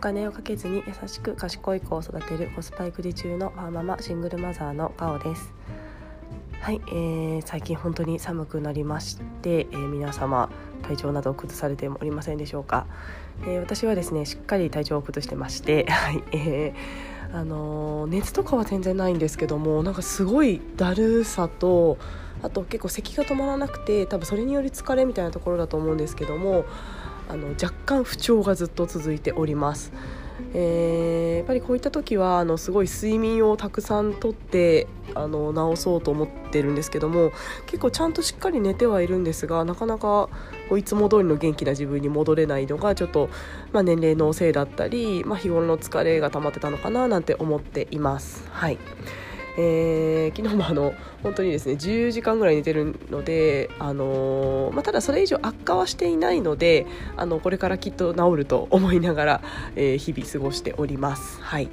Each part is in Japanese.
金をかけずに優しく賢い子を育てるコスパ育児中のワーママシングルマザーのカオです。はい、えー、最近本当に寒くなりまして、えー、皆様体調などを崩されておりませんでしょうか、えー、私はですねしっかり体調を崩してまして はい、えーあのー、熱とかは全然ないんですけどもなんかすごいだるさとあと結構咳が止まらなくて多分それにより疲れみたいなところだと思うんですけどもあの若干不調がずっと続いております。えー、やっぱりこういった時はあのすごい睡眠をたくさんとってあの治そうと思ってるんですけども結構ちゃんとしっかり寝てはいるんですがなかなかこういつも通りの元気な自分に戻れないのがちょっと、まあ、年齢のせいだったり、まあ、日頃の疲れが溜まってたのかななんて思っています。はいえー、昨日もあの本当にですね10時間ぐらい寝てるので、あのー、まあ、ただそれ以上悪化はしていないのであのこれからきっと治ると思いながら、えー、日々過ごしております。はい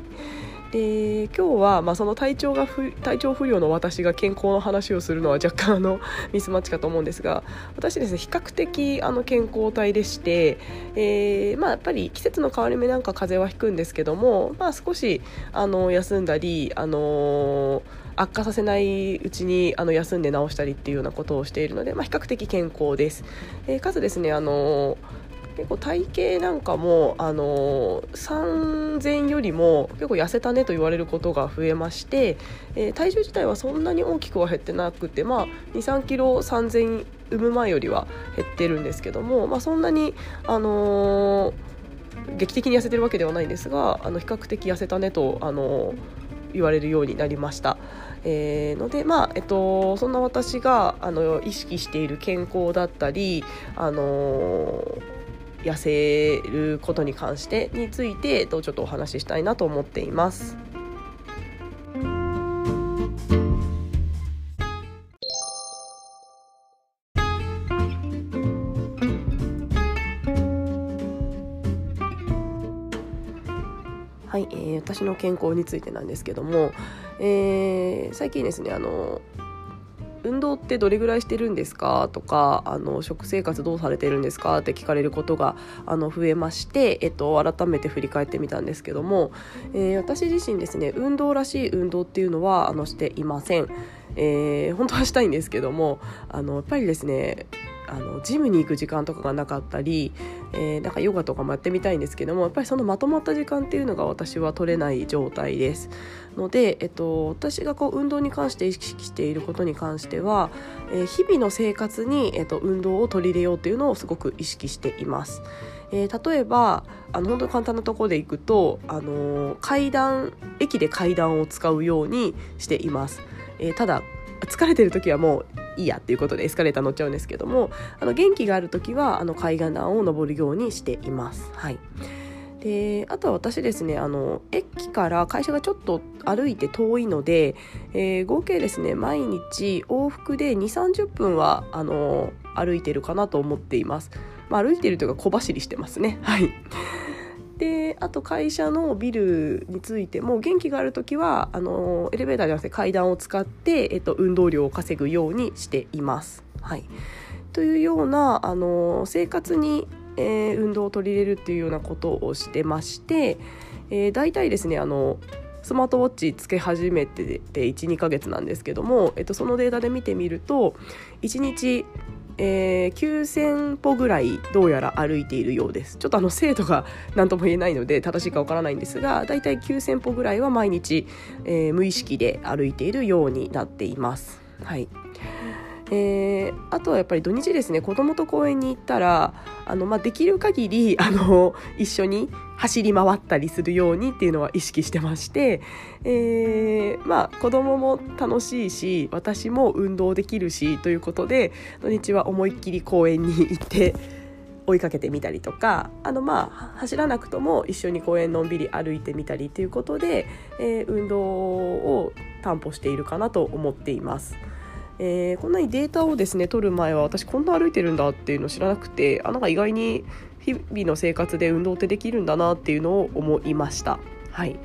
で今日は、まあ、その体調が不体調不良の私が健康の話をするのは若干あの ミスマッチかと思うんですが私ですね比較的あの健康体でして、えーまあ、やっぱり季節の変わり目なんか風邪はひくんですけども、まあ、少しあの休んだり、あのー、悪化させないうちにあの休んで治したりっていうようなことをしているので、まあ、比較的健康です。えー、かつですねあのー結構体型なんかもあの産前よりも結構痩せたねと言われることが増えまして、えー、体重自体はそんなに大きくは減ってなくて、まあ、2 3キロ産前産む前よりは減ってるんですけども、まあ、そんなに、あのー、劇的に痩せてるわけではないんですがあの比較的痩せたねと、あの、言われるようになりました。えー、ので、まあえっと、そんな私があの意識している健康だったり、あのー痩せることに関してについてちょっとお話ししたいなと思っています。はい、えー、私の健康についてなんですけども、えー、最近ですねあの運動ってどれぐらいしてるんですか？とかあの食生活どうされてるんですか？って聞かれることがあの増えまして、えっと、改めて振り返ってみたんですけども、えー、私自身ですね運動らしい運動っていうのはあのしていません。えー、本当はしたいんですけどもあのやっぱりですねあのジムに行く時間とかがなかったり、えー、なんかヨガとかもやってみたいんですけどもやっぱりそのまとまった時間っていうのが私は取れない状態ですので、えっと、私がこう運動に関して意識していることに関しては、えー、日々の生活に、えっと、運動を取り入れようというのをすごく意識しています。えー、例えばあの本当に簡単なところで行くと、あのー、階段駅で階段を使うようにしています。えー、ただ疲れてる時はもういいやっていうことでエスカレーター乗っちゃうんですけどもあの元気がある時はあの階段を登るようにしています。はい。であとは私ですねあの駅から会社がちょっと歩いて遠いので、えー、合計ですね毎日往復で2 3 0分はあの歩いてるかなと思っています、まあ、歩いてるというか小走りしてますね。はい。であと会社のビルについても元気がある時はあのエレベーターじゃなくて階段を使って、えっと、運動量を稼ぐようにしています。はい、というようなあの生活に、えー、運動を取り入れるっていうようなことをしてまして、えー、大体ですねあのスマートウォッチつけ始めて12ヶ月なんですけども、えっと、そのデータで見てみると1日えー、9000歩ぐらいどうやら歩いているようですちょっとあの精度が何とも言えないので正しいかわからないんですがだいたい9000歩ぐらいは毎日、えー、無意識で歩いているようになっています。はいえー、あとはやっぱり土日ですね子供と公園に行ったらあの、まあ、できる限り あの一緒に走り回ったりするようにっていうのは意識してまして、えー、まあ子供も楽しいし私も運動できるしということで土日は思いっきり公園に行って追いかけてみたりとかあのまあ走らなくとも一緒に公園のんびり歩いてみたりということで、えー、運動を担保しているかなと思っています。えー、こんなにデータをですね取る前は私こんな歩いてるんだっていうのを知らなくてあなんか意外に日々の生活で運動ってできるんだなっていうのを思いました。はい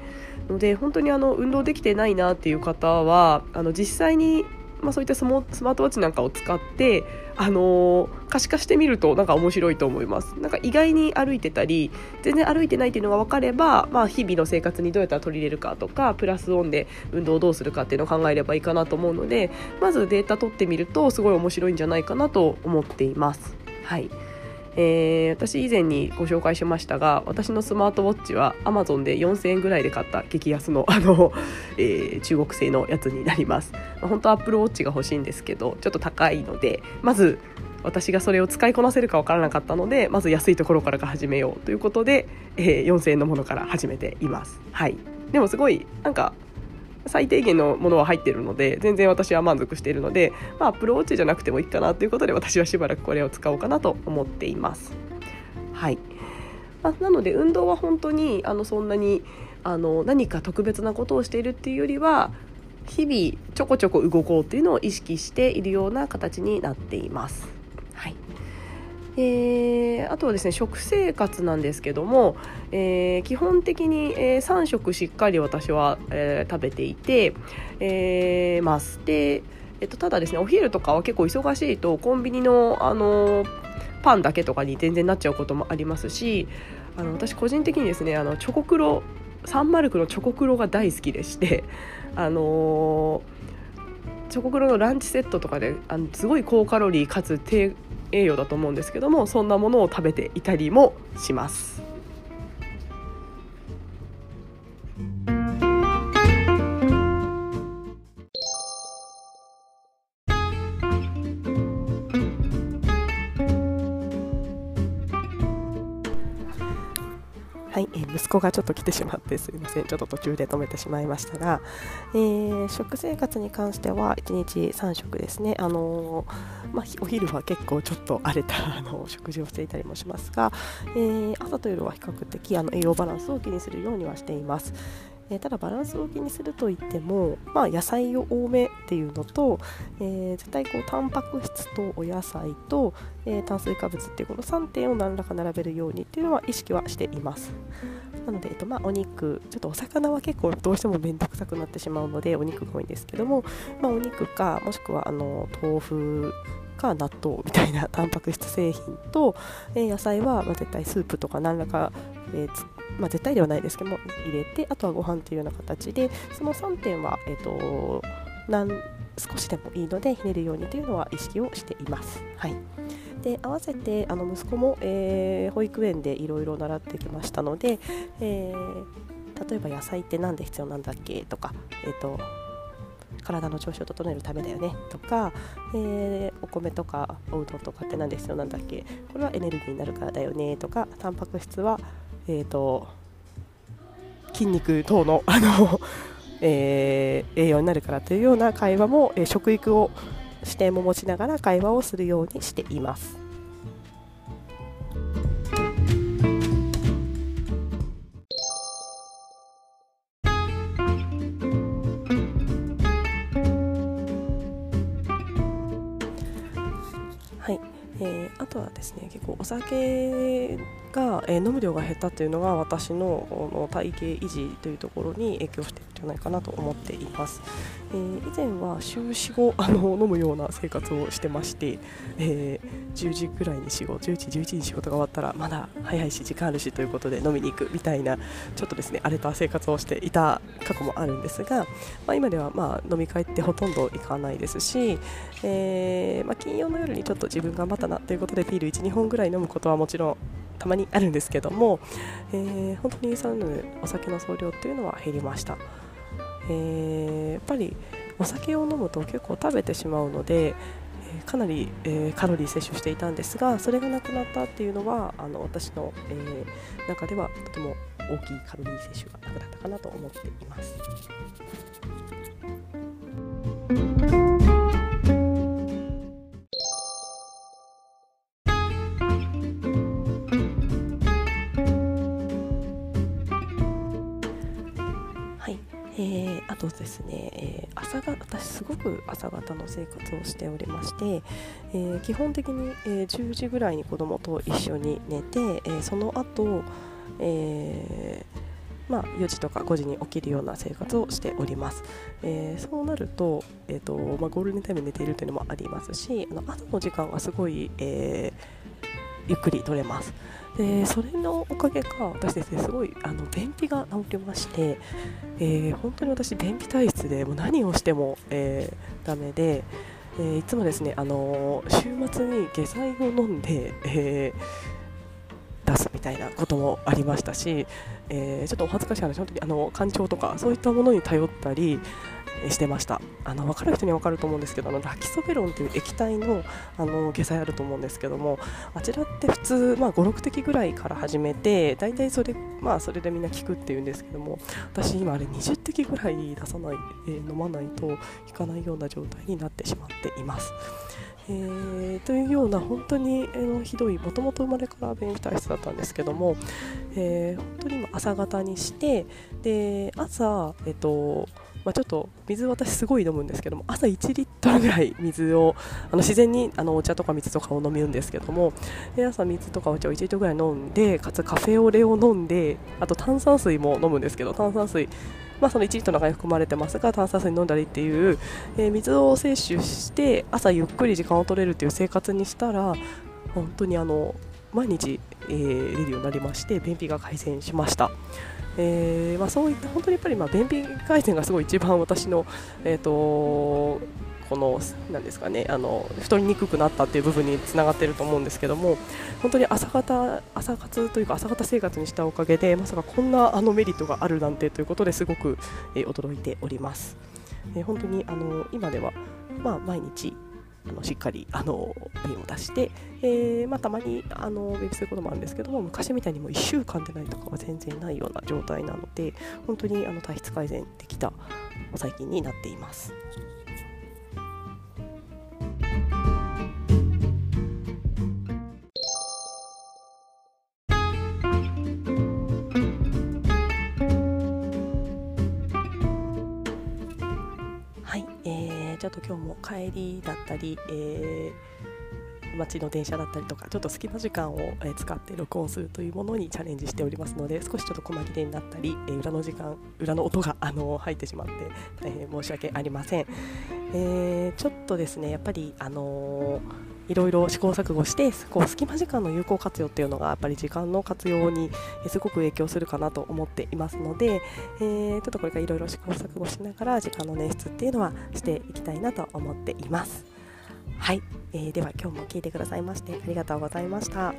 ので本当にあの運動できてないなっていう方はあの実際にまあ、そういったスマートウォッチなんかを使って、あのー、可視化してみるとなんか面白いと思いますなんか意外に歩いてたり全然歩いてないっていうのが分かれば、まあ、日々の生活にどうやったら取り入れるかとかプラスオンで運動をどうするかっていうのを考えればいいかなと思うのでまずデータ取ってみるとすごい面白いんじゃないかなと思っています。はいえー、私以前にご紹介しましたが私のスマートウォッチは Amazon で4000円ぐらいで買った激安のあの、えー、中国製のやつになります、本当は Apple Watch が欲しいんですけどちょっと高いのでまず私がそれを使いこなせるか分からなかったのでまず安いところからが始めようということで、えー、4000円のものから始めています。はい。でもすごいなんか最低限のものは入ってるので全然私は満足しているので、まあ、アプローチじゃなくてもいいかなということで私はしばらくこれを使おうかなと思っています。はいまあ、なので運動は本当にあのそんなにあの何か特別なことをしているっていうよりは日々ちょこちょこ動こうっていうのを意識しているような形になっています。はいえー、あとはですね食生活なんですけども、えー、基本的に、えー、3食しっかり私は、えー、食べていて、えー、ますで、えっと、ただですねお昼とかは結構忙しいとコンビニの、あのパンだけとかに全然なっちゃうこともありますしあの私個人的にですねあのチョコクロサンマルクのチョコクロが大好きでしてあのチョコクロのランチセットとかであのすごい高カロリーかつ低栄養だと思うんですけどもそんなものを食べていたりもします。はい、えー、息子がちょっと来てしまってすいませんちょっと途中で止めてしまいましたが、えー、食生活に関しては1日3食ですね、あのー、まあ、お昼は結構ちょっと荒れた あの食事をしていたりもしますが、えー、朝と夜は比較的あの栄養バランスを気にするようにはしています。えー、ただバランスを気にするといっても、まあ、野菜を多めっていうのと、えー、絶対こうタンパク質とお野菜と、えー、炭水化物っていうこの3点を何らか並べるようにっていうのは意識はしています。なので、えっとまあ、お肉ちょっとお魚は結構どうしても面倒くさくなってしまうのでお肉が多いんですけども、まあ、お肉かもしくはあの豆腐か納豆みたいなタンパク質製品と、えー、野菜は、まあ、絶対スープとか何らか、えーまあ、絶対ではないですけども入れてあとはご飯というような形でその3点は、えーと、少しでもいいのでひねるようにというのは意識をしています。はいで合わせてあの息子も、えー、保育園でいろいろ習ってきましたので、えー、例えば野菜って何で必要なんだっけとか、えーと、体の調子を整えるためだよねとか、えー、お米とかおうどんとかって何で必要なんだっけこれはエネルギーになるからだよねとかタンパク質はえーと、筋肉等のあの、えー、栄養になるからというような会話も、えー、食育を視点も持ちながら会話をするようにしています。はい、えー、あとはですね結構お酒が、えー、飲む量が減ったというのが私の体型維持というところに影響しているんじゃないかなと思っています、えー、以前は週45あの飲むような生活をしてまして、え、10時ぐらいに仕事10時11時に仕事が終わったらまだ早いし時間あるしということで飲みに行くみたいなちょっとですね荒れた生活をしていた過去もあるんですが、まあ、今ではまあ飲み会ってほとんど行かないですし、えまあ、金曜の夜にちょっと自分頑張ったなということでビール1、2本ぐらい飲むことはもちろんたまにあるんですけども、えー、本当にサウお酒の総量っていうのは減りました、えー、やっぱりお酒を飲むと結構食べてしまうので、かなり、えー、カロリー摂取していたんですがそれがなくなったっていうのはあの私の、えー、中ではとても大きいカロリー摂取がなくなったかなと思っています。とですね、えー、朝が私すごく朝方の生活をしておりまして、えー、基本的に、えー、10時ぐらいに子供と一緒に寝て、えその後、えまあ、4時とか5時に起きるような生活をしております、えー、そうなると,、えーとまあ、ゴールデンタイム寝ているというのもありますしあの朝の時間がすごい、えー、ゆっくり取れます。でそれのおかげか私ですねすごいあの便秘が治りまして、えー、本当に私便秘体質でもう何をしても、えー、ダメで、えー、いつもですね、あの週末に下剤を飲んで、え出すみたいなこともありましたし、えちょっとお恥ずかしい話本当にあの肝腸とかそういったものに頼ったりしてましたあの分かる人には分かると思うんですけどあのラキソベロンという液体のあの下剤あると思うんですけどもあちらって普通、まあ、56滴ぐらいから始めて大体それ,、まあ、それでみんな効くっていうんですけども私今あれ20滴ぐらい出さない、えー、飲まないと効かないような状態になってしまっています。えー、というような本当に、えー、ひどいもともと生まれから便秘体質だったんですけども、えー、本当に今朝方にしてで朝、えっとまあ、ちょっと水私すごい飲むんですけども朝1リットルぐらい水をあの自然にあのお茶とか水とかを飲むんですけどもで朝水とかお茶を1リットルぐらい飲んでかつカフェオレを飲んであと炭酸水も飲むんですけど炭酸水まあ、その1リットルの中に含まれてますが炭酸水飲んだりっていう、えー、水を摂取して朝ゆっくり時間を取れるっていう生活にしたら本当にあの毎日、えー、出るようになりまして便秘が改善しました。えーまあ、そういった本当にやっぱりまあ便秘改善がすごい一番私の、えーと、このなんですかねあの太りにくくなったっていう部分につながっていると思うんですけども本当に朝方朝活というか朝方生活にしたおかげでまさかこんなあのメリットがあるなんてということですごく、えー、驚いております。えー、本当にあの今では、まあ、毎日あのしっかりあの便を出して、えーまあ、たまにあのベビーすることもあるんですけども昔みたいにも1週間でないとかは全然ないような状態なので本当にあの体質改善できた最近になっています。ちょっと今日も帰りだったり、えー、街の電車だったりとかちょっと隙間時間を使って録音するというものにチャレンジしておりますので少しちょっと細切れになったり、え裏の時間裏の音があの入ってしまって大変申し訳ありません、えー、ちょっとですねやっぱりあのーいろいろ試行錯誤してこう隙間時間の有効活用っていうのがやっぱり時間の活用にすごく影響するかなと思っていますので、えー、ちょっとこれからいろいろ試行錯誤しながら時間の捻出っていうのはしていきたいなと思っています。はい、えー、では今日も聞いてくださいましてありがとうございました。